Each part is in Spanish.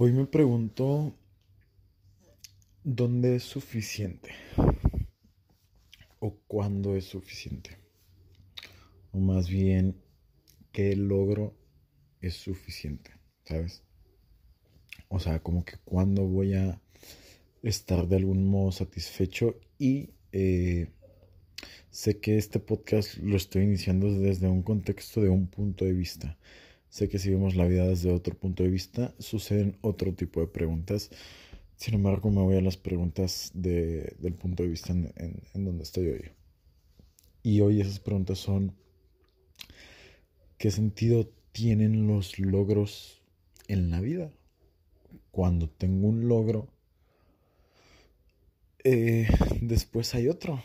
Hoy me pregunto dónde es suficiente o cuándo es suficiente. O más bien, qué logro es suficiente, ¿sabes? O sea, como que cuándo voy a estar de algún modo satisfecho y eh, sé que este podcast lo estoy iniciando desde un contexto de un punto de vista Sé que si vemos la vida desde otro punto de vista, suceden otro tipo de preguntas. Sin embargo, me voy a las preguntas del punto de vista en, en donde estoy hoy. Y hoy esas preguntas son, ¿qué sentido tienen los logros en la vida? Cuando tengo un logro, eh, después hay otro.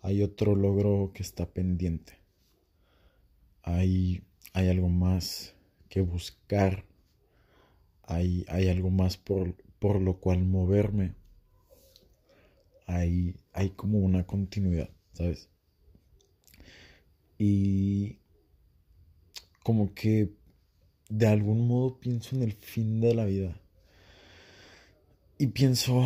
Hay otro logro que está pendiente. Hay hay algo más que buscar, hay, hay algo más por, por, lo cual moverme, hay, hay como una continuidad, ¿sabes? Y como que de algún modo pienso en el fin de la vida. Y pienso,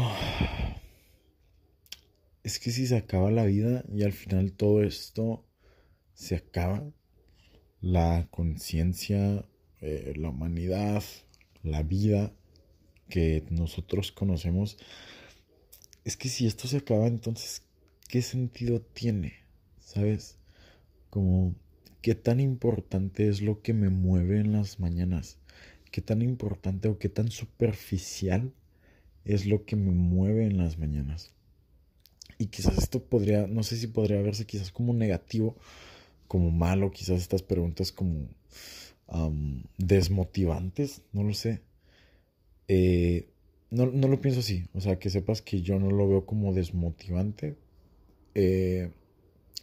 es que si se acaba la vida y al final todo esto se acaba, la conciencia, eh, la humanidad, la vida que nosotros conocemos, es que si esto se acaba, entonces, ¿qué sentido tiene? ¿Sabes? Como, ¿qué tan importante es lo que me mueve en las mañanas? ¿Qué tan importante o qué tan superficial es lo que me mueve en las mañanas? Y quizás esto podría, no sé si podría verse quizás como negativo, como malo, quizás estas preguntas como desmotivantes, no lo sé. Eh, no, lo pienso así, o sea, que sepas que yo no lo veo como desmotivante. Eh,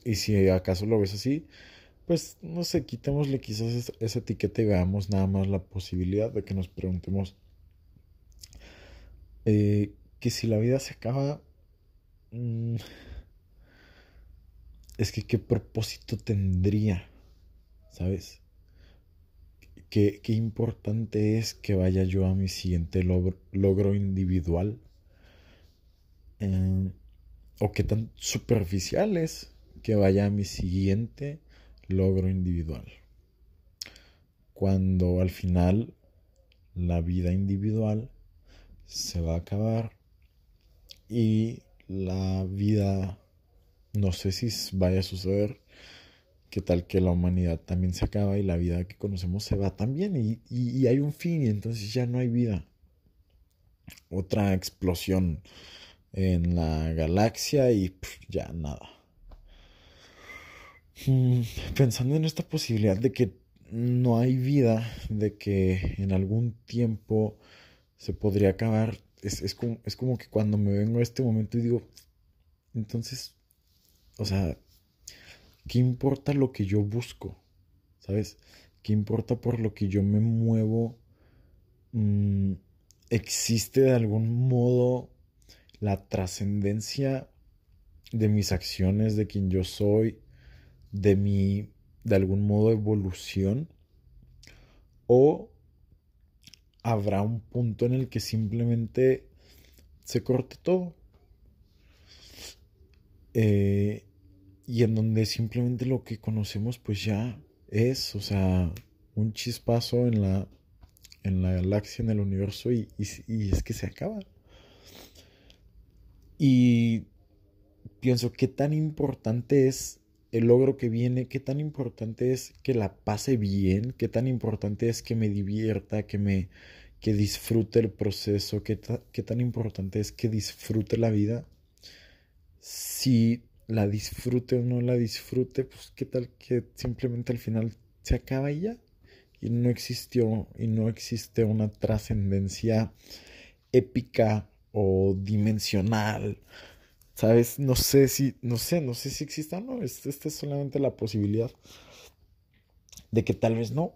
y si acaso lo ves así, pues no sé, quitémosle quizás esa, etiqueta y veamos nada más la posibilidad de que nos preguntemos eh, que si la vida se acaba, mm, es que qué propósito tendría, ¿sabes? Qué, qué importante es que vaya yo a mi siguiente logro, individual. Eh, o qué tan superficial es que vaya a mi siguiente logro individual. Cuando al final la vida individual se va a acabar y la vida no sé si vaya a suceder. ¿Qué tal que la humanidad también se acaba y la vida que conocemos se va también? Y, y, hay un fin y entonces ya no hay vida. Otra explosión en la galaxia y ya nada. Mm, pensando en esta posibilidad de que no hay vida, de que en algún tiempo se podría acabar, es, es, como, es como que cuando me vengo a este momento y digo, entonces o sea, ¿qué importa lo que yo busco? ¿Sabes? ¿Qué importa por lo que yo me muevo? Mm, ¿Existe de algún modo la trascendencia de mis acciones, de quien yo soy, de mi, de algún modo, evolución? ¿O habrá un punto en el que simplemente se corte todo? Eh, y en donde simplemente lo que conocemos pues ya es, o sea, un chispazo en la, en la galaxia, en el universo y, y, es que se acaba. Y pienso qué tan importante es el logro que viene, qué tan importante es que la pase bien, qué tan importante es que me divierta, que me que disfrute el proceso, qué, qué tan importante es que disfrute la vida si la disfrute o no la disfrute, pues qué tal que simplemente al final se acaba y ya. Y no existió y no existe una trascendencia épica o dimensional. ¿Sabes? No sé si, no sé, no sé si exista o no. Esta es solamente la posibilidad de que tal vez no.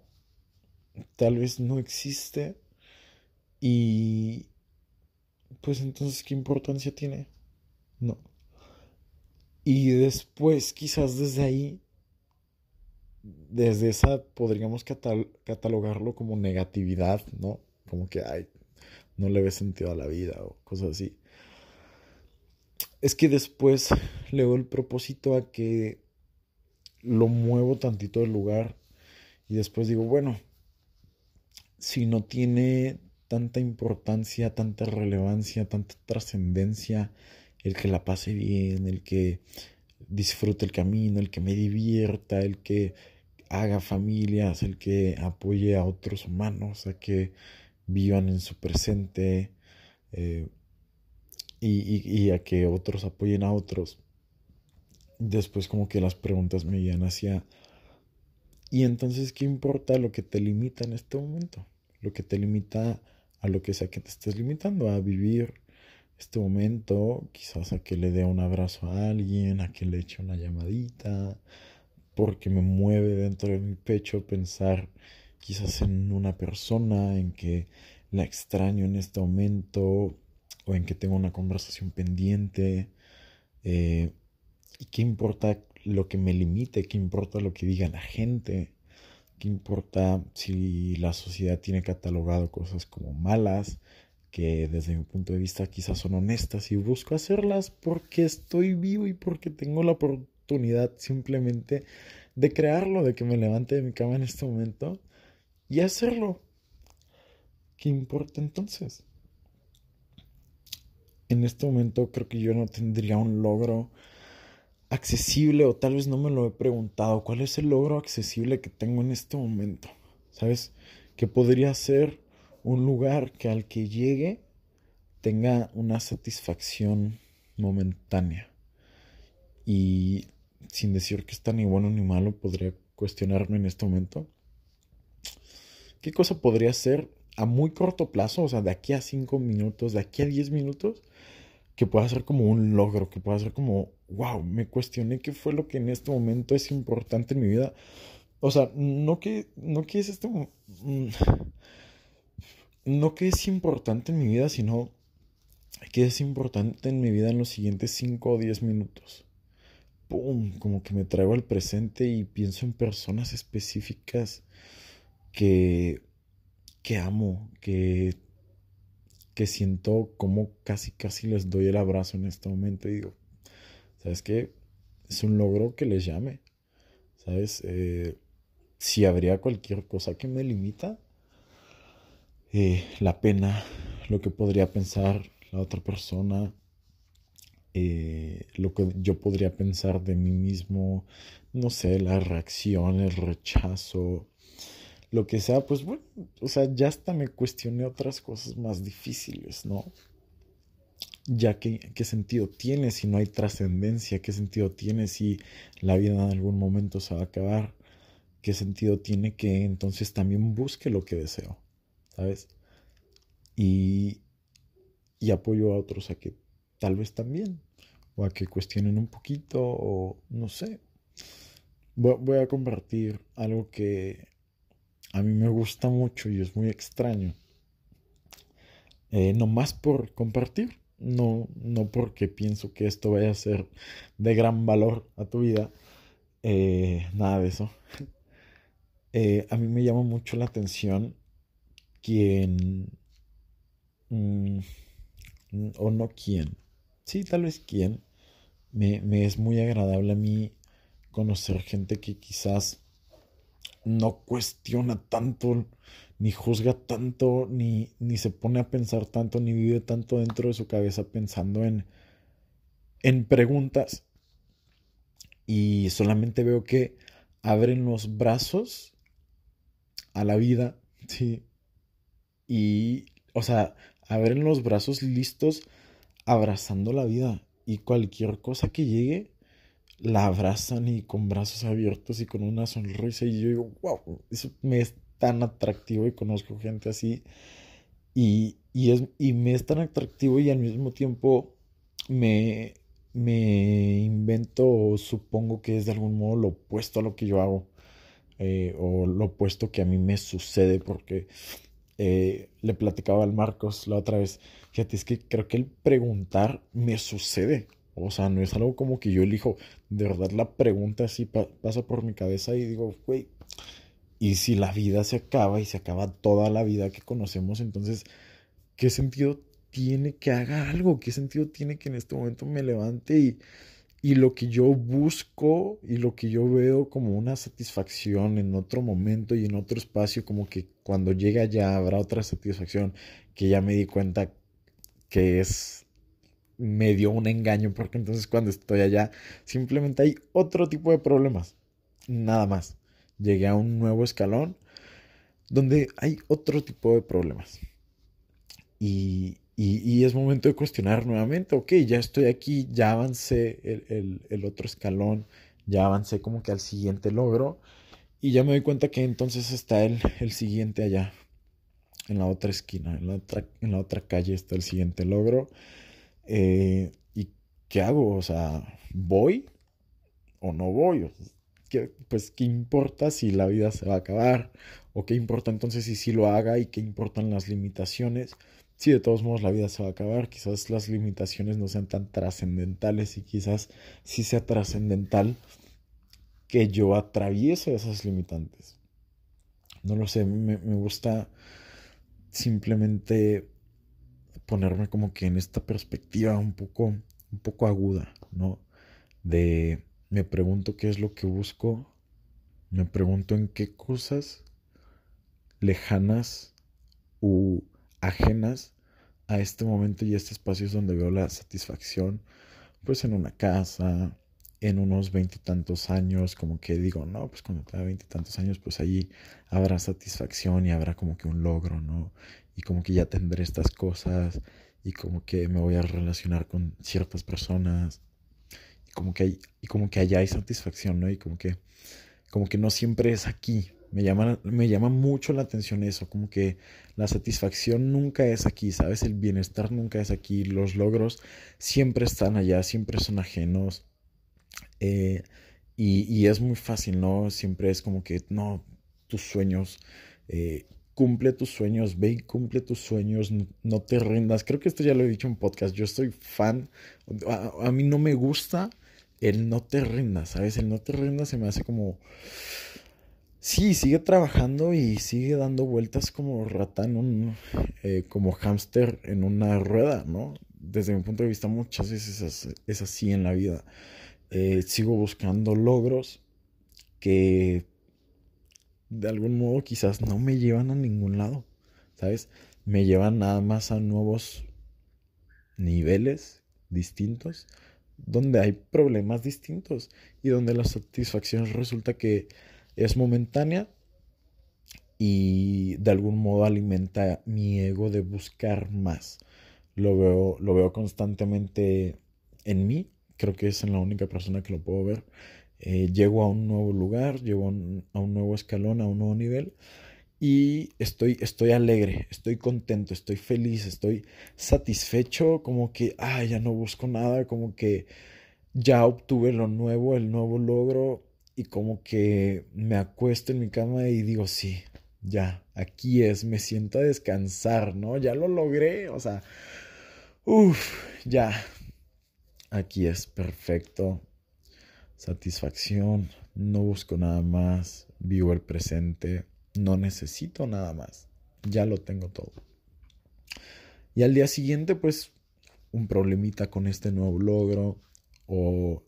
Tal vez no existe. Y pues entonces, ¿qué importancia tiene? No. Y después, quizás desde ahí, desde esa, podríamos catalogarlo como negatividad, ¿no? como que, ay, no le ve sentido a la vida o cosas así. Es que después le doy el propósito a que lo muevo tantito del lugar y después digo, bueno, si no tiene tanta importancia, tanta relevancia, tanta trascendencia, el que la pase bien, el que disfrute el camino, el que me divierta, el que haga familias, el que apoye a otros humanos, a que vivan en su presente eh, y, a que otros apoyen a otros. Después como que las preguntas me llegan hacia... ¿Y entonces qué importa lo que te limita en este momento? Lo que te limita a lo que sea que te estés limitando, a vivir este momento, quizás a que le dé un abrazo a alguien, a que le eche una llamadita, porque me mueve dentro de mi pecho pensar quizás en una persona, en que la extraño en este momento, o en que tengo una conversación pendiente. Eh, ¿Y qué importa lo que me limite? ¿Qué importa lo que diga la gente? ¿Qué importa si la sociedad tiene catalogado cosas como malas? Que desde mi punto de vista quizás son honestas y busco hacerlas porque estoy vivo y porque tengo la oportunidad simplemente de crearlo, de que me levante de mi cama en este momento y hacerlo. ¿Qué importa entonces? En este momento creo que yo no tendría un logro accesible o tal vez no me lo he preguntado. ¿Cuál es el logro accesible que tengo en este momento? ¿Sabes? Que podría ser un lugar que al que llegue tenga una satisfacción momentánea. Y sin decir que está ni bueno ni malo, podría cuestionarme en este momento. ¿Qué cosa podría ser a muy corto plazo, o sea, de aquí a 5 minutos, de aquí a 10 minutos, que pueda ser como un logro, que pueda ser como, wow, me cuestioné qué fue lo que en este momento es importante en mi vida. O sea, no que, no que es este... Mm, no que es importante en mi vida, sino que es importante en mi vida en los siguientes 5 o 10 minutos. ¡Pum! Como que me traigo al presente y pienso en personas específicas que, que amo, que, que siento como casi casi les doy el abrazo en este momento y digo, ¿sabes qué? Es un logro que les llame, ¿sabes? Eh, si habría cualquier cosa que me limita, eh, la pena, lo que podría pensar la otra persona, eh, lo que yo podría pensar de mí mismo, no sé, la reacción, el rechazo, lo que sea, pues bueno, o sea, ya hasta me cuestioné otras cosas más difíciles, ¿no? Ya que, ¿qué sentido tiene si no hay trascendencia? ¿Qué sentido tiene si la vida en algún momento se va a acabar? ¿Qué sentido tiene que entonces también busque lo que deseo? ¿Sabes? Y, y apoyo a otros a que tal vez también, o a que cuestionen un poquito, o no sé. Voy, a compartir algo que a mí me gusta mucho y es muy extraño. Eh, no más por compartir, no, no porque pienso que esto vaya a ser de gran valor a tu vida, eh, nada de eso. Eh, a mí me llama mucho la atención quien, mm, o no quién, sí, tal vez quién, me, me es muy agradable a mí conocer gente que quizás no cuestiona tanto, ni juzga tanto, ni, ni se pone a pensar tanto, ni vive tanto dentro de su cabeza pensando en, en preguntas. Y solamente veo que abren los brazos a la vida, sí, y, o sea, abren los brazos listos abrazando la vida. Y cualquier cosa que llegue la abrazan y con brazos abiertos y con una sonrisa. Y yo digo, wow, eso me es tan atractivo y conozco gente así y, y, es, y me es tan atractivo y al mismo tiempo me, me invento o supongo que es de algún modo lo opuesto a lo que yo hago eh, o lo opuesto que a mí me sucede porque eh, le platicaba al Marcos la otra vez, fíjate, es que creo que el preguntar me sucede. O sea, no es algo como que yo elijo. De verdad, la pregunta así pasa por mi cabeza y digo, güey, Y si la vida se acaba y se acaba toda la vida que conocemos, entonces, ¿qué sentido tiene que haga algo? ¿Qué sentido tiene que en este momento me levante y, y lo que yo busco y lo que yo veo como una satisfacción en otro momento y en otro espacio, como que cuando llegue allá habrá otra satisfacción que ya me di cuenta que es medio un engaño, porque entonces cuando estoy allá simplemente hay otro tipo de problemas, nada más llegué a un nuevo escalón donde hay otro tipo de problemas. Y, es momento de cuestionar nuevamente, ok, ya estoy aquí, ya avancé el, otro escalón, ya avancé como que al siguiente logro y ya me doy cuenta que entonces está el, el siguiente allá, en la otra esquina, en la otra, en la otra calle está el siguiente logro. Eh, ¿Y qué hago? O sea, ¿voy o no voy? pues, ¿qué importa si la vida se va a acabar? ¿O qué importa entonces si sí lo haga y qué importan las limitaciones? Si de todos modos la vida se va a acabar, quizás las limitaciones no sean tan trascendentales y quizás sí sea trascendental que yo atraviese esas limitantes. No lo sé, me, me gusta simplemente ponerme como que en esta perspectiva un poco, un poco aguda, ¿no? De me pregunto qué es lo que busco, me pregunto en qué cosas lejanas u ajenas a este momento y este espacio es donde veo la satisfacción, pues en una casa, en unos veintitantos años, como que digo, no, pues cuando tenga veintitantos años, pues allí habrá satisfacción y habrá como que un logro, ¿no? Y como que ya tendré estas cosas y como que me voy a relacionar con ciertas personas como que hay, y como que allá hay satisfacción, ¿no? Y como que, como que no siempre es aquí. Me llama, me llama mucho la atención eso, como que la satisfacción nunca es aquí, ¿sabes? El bienestar nunca es aquí, los logros siempre están allá, siempre son ajenos. Eh, y, es muy fácil, ¿no? Siempre es como que, no, tus sueños, eh, cumple tus sueños, ve y cumple tus sueños, no, te rindas. Creo que esto ya lo he dicho en podcast, yo estoy fan, a mí no me gusta el no te rindas, ¿sabes? El no te rindas se me hace como... Sí, sigue trabajando y sigue dando vueltas como rata. Eh, como hámster en una rueda, ¿no? Desde mi punto de vista muchas veces es, así en la vida. Eh, sigo buscando logros que de algún modo quizás no me llevan a ningún lado, ¿sabes? Me llevan nada más a nuevos niveles distintos donde hay problemas distintos y donde la satisfacción resulta que es momentánea y de algún modo alimenta mi ego de buscar más. Lo veo, lo veo constantemente en mí, creo que es en la única persona que lo puedo ver. Eh, llego a un nuevo lugar, llego a un, a un nuevo escalón, a un nuevo nivel y estoy, estoy alegre, estoy contento, estoy feliz, estoy satisfecho, como que, ah, ya no busco nada, como que ya obtuve lo nuevo, el nuevo logro y como que me acuesto en mi cama y digo, sí, ya, aquí es, me siento a descansar, ¿no? Ya lo logré, o sea, uff, ya, aquí es perfecto, satisfacción, no busco nada más, vivo el presente no necesito nada más. Ya lo tengo todo. Y al día siguiente, pues, un problemita con este nuevo logro o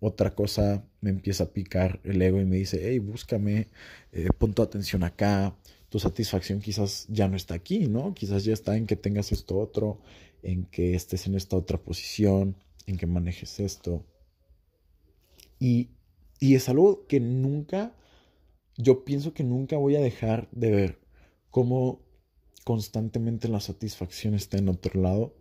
otra cosa me empieza a picar el ego y me dice, hey, búscame, eh, pon tu atención acá, tu satisfacción quizás ya no está aquí, ¿no? Quizás ya está en que tengas esto otro, en que estés en esta otra posición, en que manejes esto. Y, y es algo que nunca yo pienso que nunca voy a dejar de ver cómo constantemente la satisfacción está en otro lado.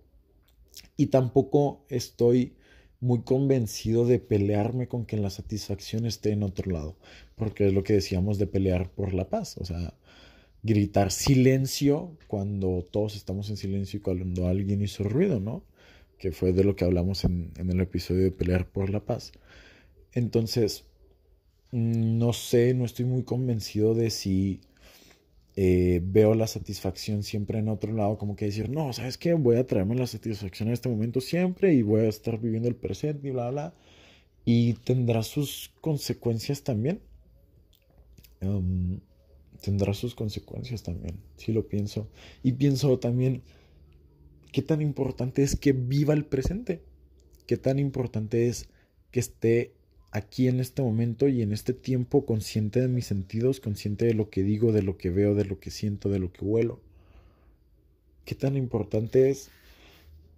Y tampoco estoy muy convencido de pelearme con que la satisfacción esté en otro lado. Porque es lo que decíamos de pelear por la paz. O sea, gritar silencio cuando todos estamos en silencio y cuando alguien hizo ruido, ¿no? Que fue de lo que hablamos en, en el episodio de pelear por la paz. Entonces, no sé, no estoy muy convencido de si eh, veo la satisfacción siempre en otro lado, como que decir, no, ¿sabes qué? Voy a traerme la satisfacción en este momento siempre y voy a estar viviendo el presente y bla, bla. Y tendrá sus consecuencias también. tendrá sus consecuencias también, si lo pienso. Y pienso también qué tan importante es que viva el presente, qué tan importante es que esté aquí en este momento y en este tiempo consciente de mis sentidos, consciente de lo que digo, de lo que veo, de lo que siento, de lo que huelo. ¿Qué tan importante es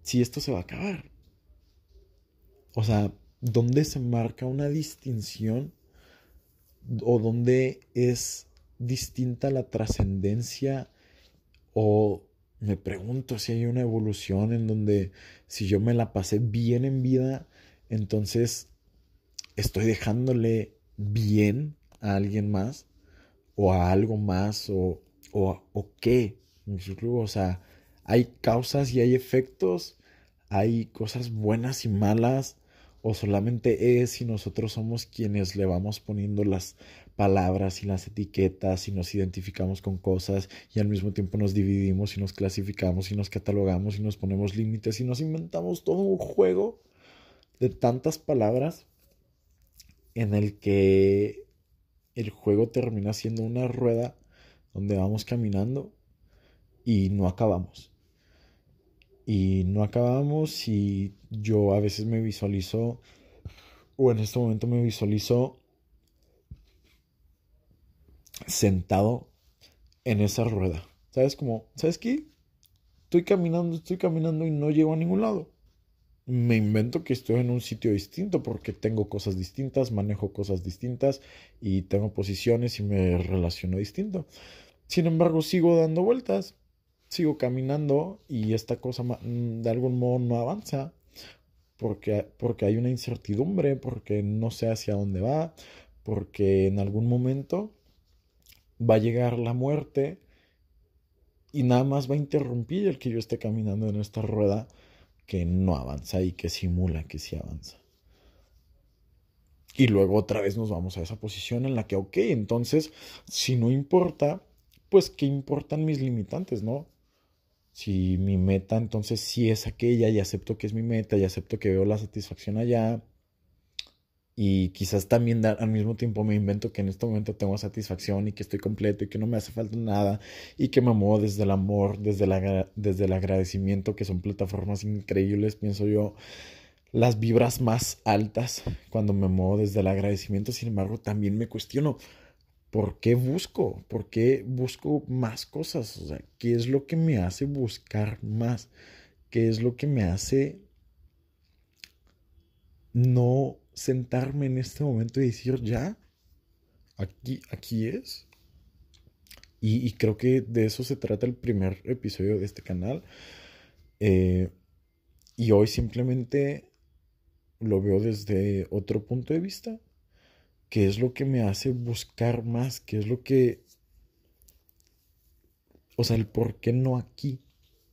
si esto se va a acabar? O sea, ¿dónde se marca una distinción o dónde es distinta la trascendencia o me pregunto si hay una evolución en donde si yo me la pasé bien en vida, entonces estoy dejándole bien a alguien más o a algo más o, o, o qué. O sea, hay causas y hay efectos, hay cosas buenas y malas, o solamente es si nosotros somos quienes le vamos poniendo las palabras y las etiquetas y nos identificamos con cosas y al mismo tiempo nos dividimos y nos clasificamos y nos catalogamos y nos ponemos límites y nos inventamos todo un juego de tantas palabras en el que el juego termina siendo una rueda donde vamos caminando y no acabamos. Y no acabamos y yo a veces me visualizo, o en este momento me visualizo sentado en esa rueda. ¿Sabes cómo? ¿Sabes qué? Estoy caminando, estoy caminando y no llego a ningún lado me invento que estoy en un sitio distinto porque tengo cosas distintas, manejo cosas distintas y tengo posiciones y me relaciono distinto. Sin embargo, sigo dando vueltas, sigo caminando y esta cosa mm, de algún modo no avanza porque, porque hay una incertidumbre, porque no sé hacia dónde va, porque en algún momento va a llegar la muerte y nada más va a interrumpir el que yo esté caminando en esta rueda que no avanza y que simula que sí avanza. Y luego otra vez nos vamos a esa posición en la que, ok, entonces, si no importa, pues qué importan mis limitantes, ¿no? Si mi meta entonces sí es aquella y acepto que es mi meta y acepto que veo la satisfacción allá, y quizás también al mismo tiempo me invento que en este momento tengo satisfacción y que estoy completo y que no me hace falta nada y que me muevo desde el amor, desde, la, desde el agradecimiento, que son plataformas increíbles, pienso yo, las vibras más altas cuando me muevo desde el agradecimiento. Sin embargo, también me cuestiono, ¿por qué busco? ¿Por qué busco más cosas? O sea, ¿qué es lo que me hace buscar más? ¿Qué es lo que me hace no sentarme en este momento y decir, ya, aquí, aquí es. Y, creo que de eso se trata el primer episodio de este canal. Eh, y hoy simplemente lo veo desde otro punto de vista. ¿Qué es lo que me hace buscar más? ¿Qué es lo que... O sea, el por qué no aquí.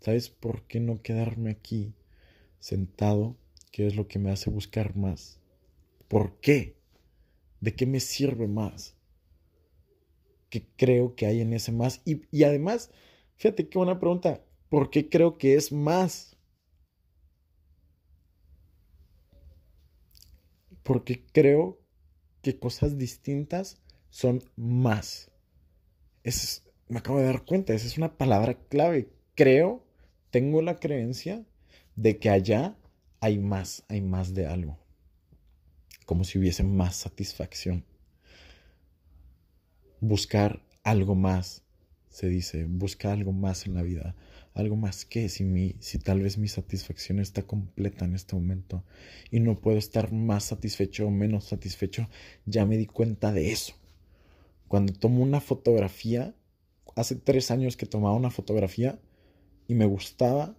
¿Sabes? ¿Por qué no quedarme aquí sentado? ¿Qué es lo que me hace buscar más? ¿Por qué? ¿De qué me sirve más? ¿Qué creo que hay en ese más? Y, además, fíjate qué buena pregunta. ¿Por qué creo que es más? Porque creo que cosas distintas son más. Es, me acabo de dar cuenta, esa es una palabra clave. Creo, tengo la creencia de que allá hay más, hay más de algo como si hubiese más satisfacción. Buscar algo más, se dice, busca algo más en la vida, algo más que si, mi, si tal vez mi satisfacción está completa en este momento y no puedo estar más satisfecho o menos satisfecho, ya me di cuenta de eso. Cuando tomo una fotografía, hace tres años que tomaba una fotografía y me gustaba,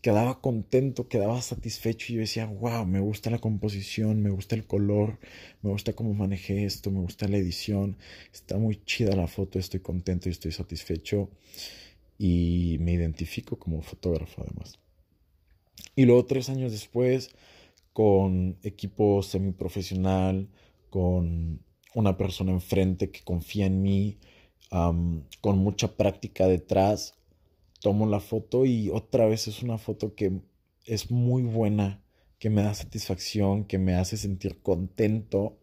quedaba contento, quedaba satisfecho y yo decía, wow, me gusta la composición, me gusta el color, me gusta cómo manejé esto, me gusta la edición, está muy chida la foto, estoy contento y estoy satisfecho y me identifico como fotógrafo además. Y luego tres años después, con equipo semiprofesional, con una persona enfrente que confía en mí, con mucha práctica detrás, tomo la foto y otra vez es una foto que es muy buena, que me da satisfacción, que me hace sentir contento.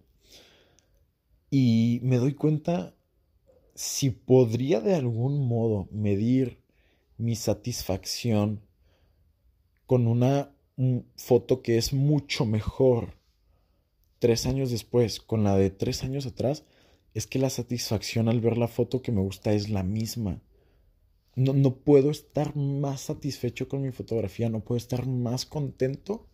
Y me doy cuenta si podría de algún modo medir mi satisfacción con una foto que es mucho mejor tres años después con la de tres años atrás, es que la satisfacción al ver la foto que me gusta es la misma. No, no puedo estar más satisfecho con mi fotografía, no puedo estar más contento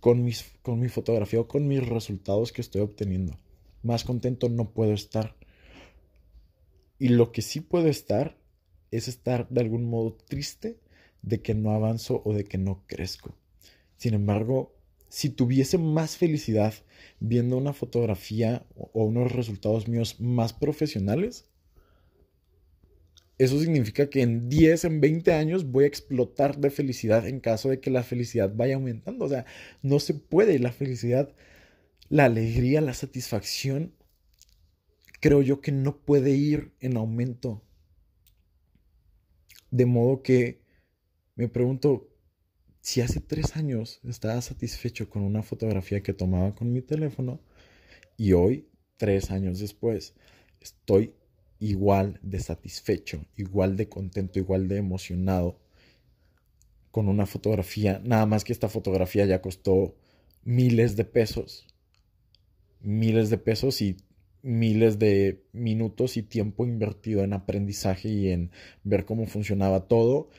con, mis, con mi fotografía o con mis resultados que estoy obteniendo. Más contento no puedo estar. Y lo que sí puedo estar es estar de algún modo triste de que no avanzo o de que no crezco. Sin embargo, si tuviese más felicidad viendo una fotografía o unos resultados míos más profesionales, eso significa que en 10, en 20 años voy a explotar de felicidad en caso de que la felicidad vaya aumentando. O sea, no se puede. La felicidad, la alegría, la satisfacción, creo yo que no puede ir en aumento. De modo que me pregunto, si hace tres años estaba satisfecho con una fotografía que tomaba con mi teléfono y hoy, tres años después, estoy igual de satisfecho, igual de contento, igual de emocionado con una fotografía, nada más que esta fotografía ya costó miles de pesos, miles de pesos y miles de minutos y tiempo invertido en aprendizaje y en ver cómo funcionaba todo.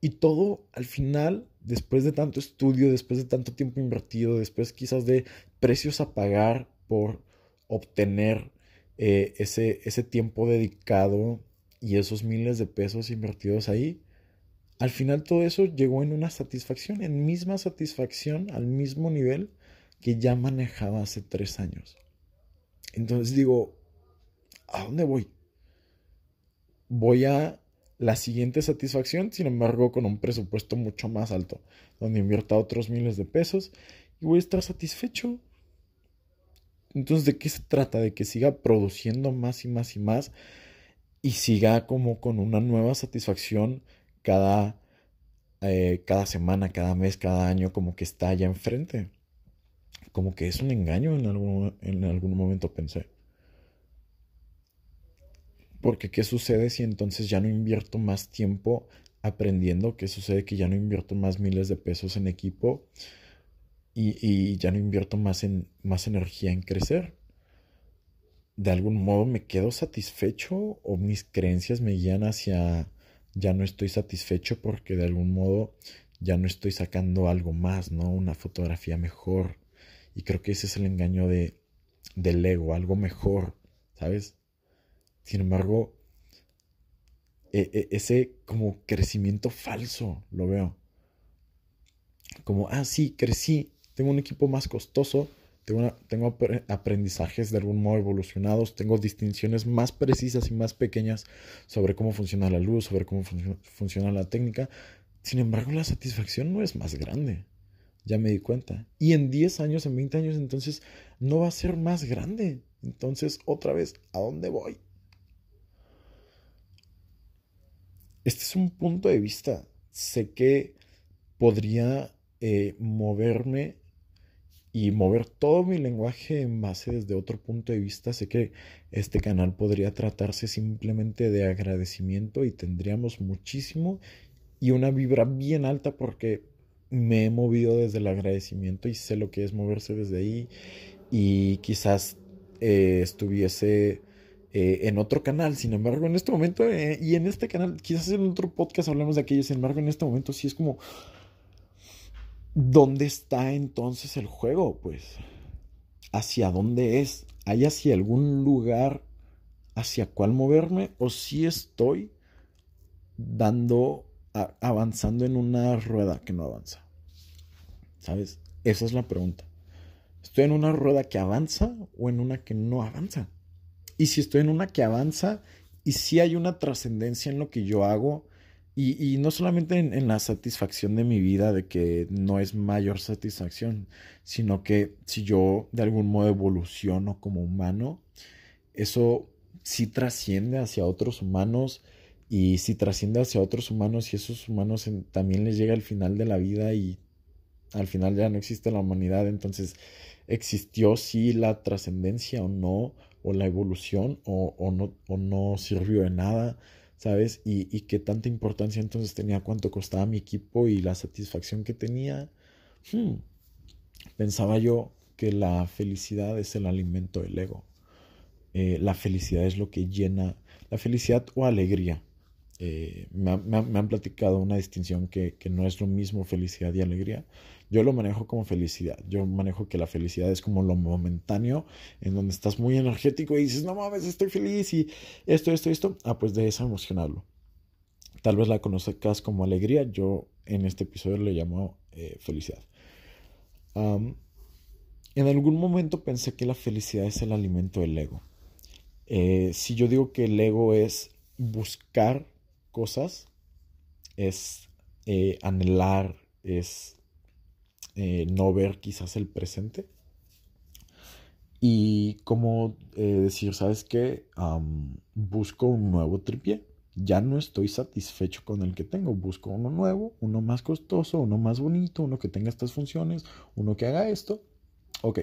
Y todo al final, después de tanto estudio, después de tanto tiempo invertido, después quizás de precios a pagar por obtener eh, ese, ese tiempo dedicado y esos miles de pesos invertidos ahí, al final todo eso llegó en una satisfacción, en misma satisfacción, al mismo nivel que ya manejaba hace tres años. Entonces digo, ¿a dónde voy? Voy a la siguiente satisfacción, sin embargo, con un presupuesto mucho más alto, donde invierta otros miles de pesos y voy a estar satisfecho. Entonces, ¿de qué se trata? De que siga produciendo más y más y más y siga como con una nueva satisfacción cada, eh, cada semana, cada mes, cada año, como que está allá enfrente. Como que es un engaño en algún, en algún momento pensé. Porque ¿qué sucede si entonces ya no invierto más tiempo aprendiendo? ¿Qué sucede que ya no invierto más miles de pesos en equipo? Y, ya no invierto más, en, más energía en crecer. De algún modo me quedo satisfecho o mis creencias me guían hacia ya no estoy satisfecho porque de algún modo ya no estoy sacando algo más, ¿no? Una fotografía mejor. Y creo que ese es el engaño de, del ego, algo mejor, ¿sabes? Sin embargo, e, e, ese como crecimiento falso lo veo. Como, ah, sí, crecí, tengo un equipo más costoso, tengo, aprendizajes de algún modo evolucionados, tengo distinciones más precisas y más pequeñas sobre cómo funciona la luz, sobre cómo funciona la técnica. Sin embargo, la satisfacción no es más grande. Ya me di cuenta. Y en 10 años, en 20 años, entonces no va a ser más grande. Entonces, otra vez, ¿a dónde voy? Este es un punto de vista. Sé que podría eh, moverme y mover todo mi lenguaje en base desde otro punto de vista. Sé que este canal podría tratarse simplemente de agradecimiento y tendríamos muchísimo y una vibra bien alta porque me he movido desde el agradecimiento y sé lo que es moverse desde ahí y quizás eh, estuviese eh, en otro canal. Sin embargo, en este momento, eh, y en este canal, quizás en otro podcast hablemos de aquello. Sin embargo, en este momento sí es como, ¿dónde está entonces el juego? Pues, ¿hacia dónde es? ¿Hay hacia algún lugar hacia cuál moverme? ¿O si estoy dando, avanzando en una rueda que no avanza? ¿Sabes? Esa es la pregunta. ¿Estoy en una rueda que avanza o en una que no avanza? y si estoy en una que avanza y si hay una trascendencia en lo que yo hago y, no solamente en, la satisfacción de mi vida, de que no es mayor satisfacción, sino que si yo de algún modo evoluciono como humano, eso sí trasciende hacia otros humanos y si trasciende hacia otros humanos y esos humanos también les llega al final de la vida y al final ya no existe la humanidad, entonces existió sí la trascendencia o no, o la evolución o, no, no sirvió de nada, ¿sabes? Y, qué tanta importancia entonces tenía cuánto costaba mi equipo y la satisfacción que tenía. Hmm. Pensaba yo que la felicidad es el alimento del ego. Eh, la felicidad es lo que llena, la felicidad o alegría. Eh, me, han platicado una distinción que, no es lo mismo felicidad y alegría. Yo lo manejo como felicidad. Yo manejo que la felicidad es como lo momentáneo, en donde estás muy energético y dices, no mames, estoy feliz y esto, esto, esto. Ah, pues de eso emocionarlo. Tal vez la conozcas como alegría. Yo en este episodio le llamo eh, felicidad. en algún momento pensé que la felicidad es el alimento del ego. Eh, si yo digo que el ego es buscar cosas, es eh, anhelar, es eh, no ver quizás el presente. Y como decir, ¿sabes qué? busco un nuevo tripié. Ya no estoy satisfecho con el que tengo. Busco uno nuevo, uno más costoso, uno más bonito, uno que tenga estas funciones, uno que haga esto. Ok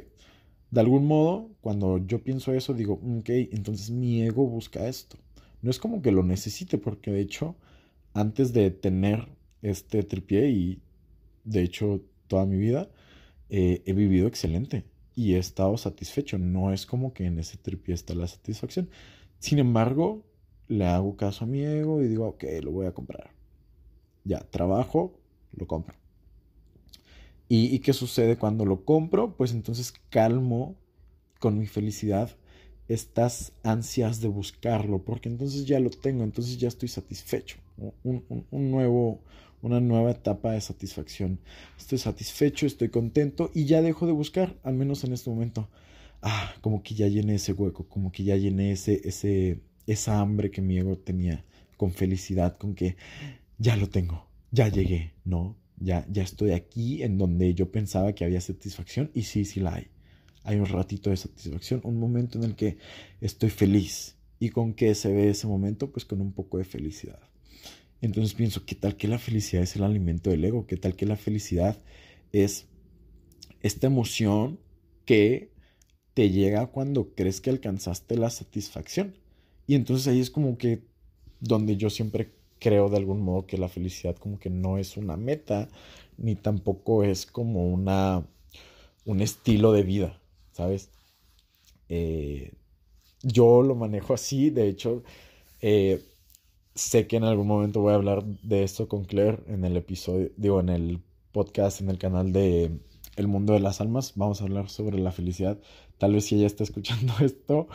de algún modo, cuando yo pienso eso, digo, ok, entonces mi ego busca esto. No es como que lo necesite, porque de hecho, antes de tener este tripié y de hecho toda mi vida, eh, he vivido excelente y he estado satisfecho. No es como que en ese tripié está la satisfacción. Sin embargo, le hago caso a mi ego y digo, ok, lo voy a comprar. Ya, trabajo, lo compro. ¿Y, qué sucede cuando lo compro? Pues entonces calmo con mi felicidad estas ansias de buscarlo, porque entonces ya lo tengo, entonces ya estoy satisfecho. Un, nuevo, una nueva etapa de satisfacción. Estoy satisfecho, estoy contento y ya dejo de buscar, al menos en este momento. Ah, como que ya llené ese hueco, como que ya llené ese, ese, esa hambre que mi ego tenía con felicidad, con que ya lo tengo, ya llegué, ¿no? Ya, ya estoy aquí en donde yo pensaba que había satisfacción y sí, sí la hay. Hay un ratito de satisfacción, un momento en el que estoy feliz. ¿Y con qué se ve ese momento? Pues con un poco de felicidad. Entonces pienso, ¿qué tal que la felicidad es el alimento del ego? ¿Qué tal que la felicidad es esta emoción que te llega cuando crees que alcanzaste la satisfacción? Y entonces ahí es como que donde yo siempre creo de algún modo que la felicidad como que no es una meta, ni tampoco es como una, un estilo de vida, ¿sabes? Eh, yo lo manejo así, de hecho, eh, sé que en algún momento voy a hablar de esto con Claire en el episodio, digo, en el podcast, en el canal de El Mundo de las Almas, vamos a hablar sobre la felicidad. Tal vez si ella está escuchando esto,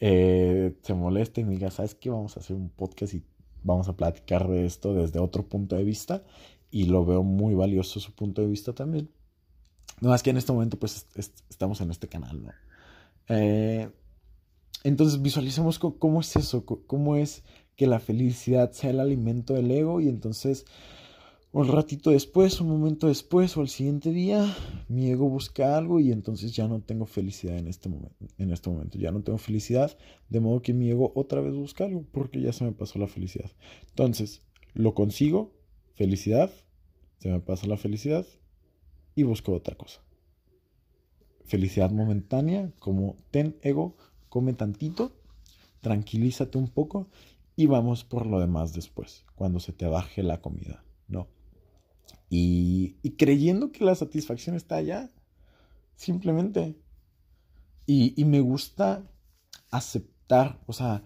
eh, se molesta y me diga, ¿sabes qué? Vamos a hacer un podcast y vamos a platicar de esto desde otro punto de vista y lo veo muy valioso su punto de vista también. No más que en este momento pues estamos en este canal, ¿no? Eh, entonces visualicemos cómo es eso, cómo es que la felicidad sea el alimento del ego y entonces un ratito después, un momento después o el siguiente día, mi ego busca algo y entonces ya no tengo felicidad en este momento. En este momento ya no tengo felicidad, de modo que mi ego otra vez busca algo porque ya se me pasó la felicidad. Entonces, lo consigo, felicidad, se me pasa la felicidad y busco otra cosa. Felicidad momentánea, como ten ego, come tantito, tranquilízate un poco y vamos por lo demás después, cuando se te baje la comida, ¿no? Y, creyendo que la satisfacción está allá, simplemente. Y, me gusta aceptar, o sea,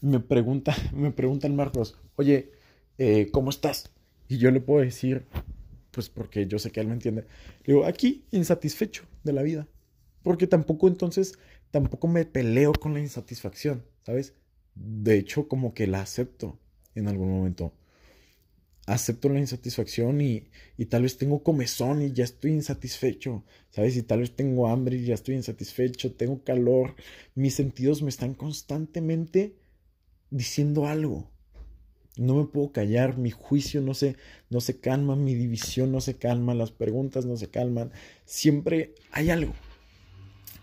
me pregunta, me preguntan Marcos, oye, eh, ¿cómo estás? Y yo le puedo decir, pues porque yo sé que él me entiende, le digo, aquí, insatisfecho de la vida. Porque tampoco entonces, tampoco me peleo con la insatisfacción, ¿sabes? De hecho, como que la acepto en algún momento acepto la insatisfacción y, tal vez tengo comezón y ya estoy insatisfecho, ¿sabes? Y tal vez tengo hambre y ya estoy insatisfecho, tengo calor, mis sentidos me están constantemente diciendo algo. No me puedo callar, mi juicio no se, no se calma, mi división no se calma, las preguntas no se calman, siempre hay algo.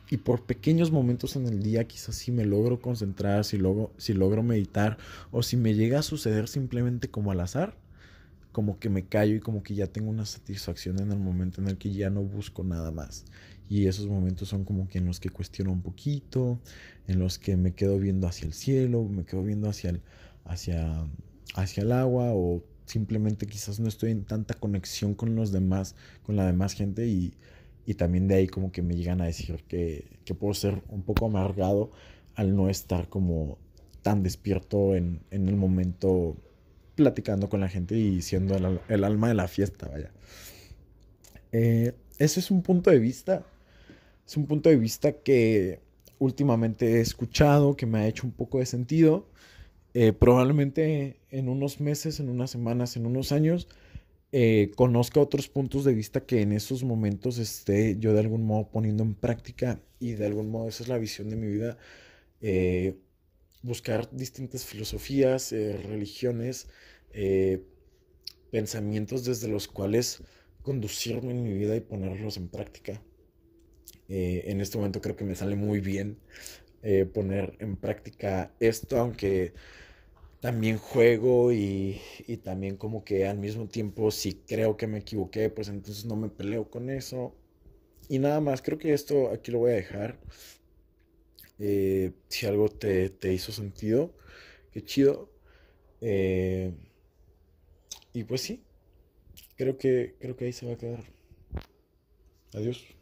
Y por pequeños momentos en el día, quizás si me logro concentrar, si logro, si logro meditar o si me llega a suceder simplemente como al azar, como que me callo y como que ya tengo una satisfacción en el momento en el que ya no busco nada más. Y esos momentos son como que en los que cuestiono un poquito, en los que me quedo viendo hacia el cielo, me quedo viendo hacia el, hacia, hacia el agua o simplemente quizás no estoy en tanta conexión con los demás, con la demás gente y, y también de ahí como que me llegan a decir que, que, puedo ser un poco amargado al no estar como tan despierto en, en el momento platicando con la gente y siendo el, alma de la fiesta, vaya. Eh, ese es un punto de vista, es un punto de vista que últimamente he escuchado, que me ha hecho un poco de sentido. Eh, probablemente en unos meses, en unas semanas, en unos años, eh, conozca otros puntos de vista que en esos momentos esté yo de algún modo poniendo en práctica y de algún modo esa es la visión de mi vida. Eh, buscar distintas filosofías, religiones, pensamientos desde los cuales conducirme en mi vida y ponerlos en práctica. Eh, en este momento creo que me sale muy bien eh, poner en práctica esto, aunque también juego y, y, también como que al mismo tiempo si creo que me equivoqué, pues entonces no me peleo con eso. Y nada más, creo que esto aquí lo voy a dejar. Eh, si algo te, te, hizo sentido, qué chido. y pues sí, creo que, creo que ahí se va a quedar. Adiós.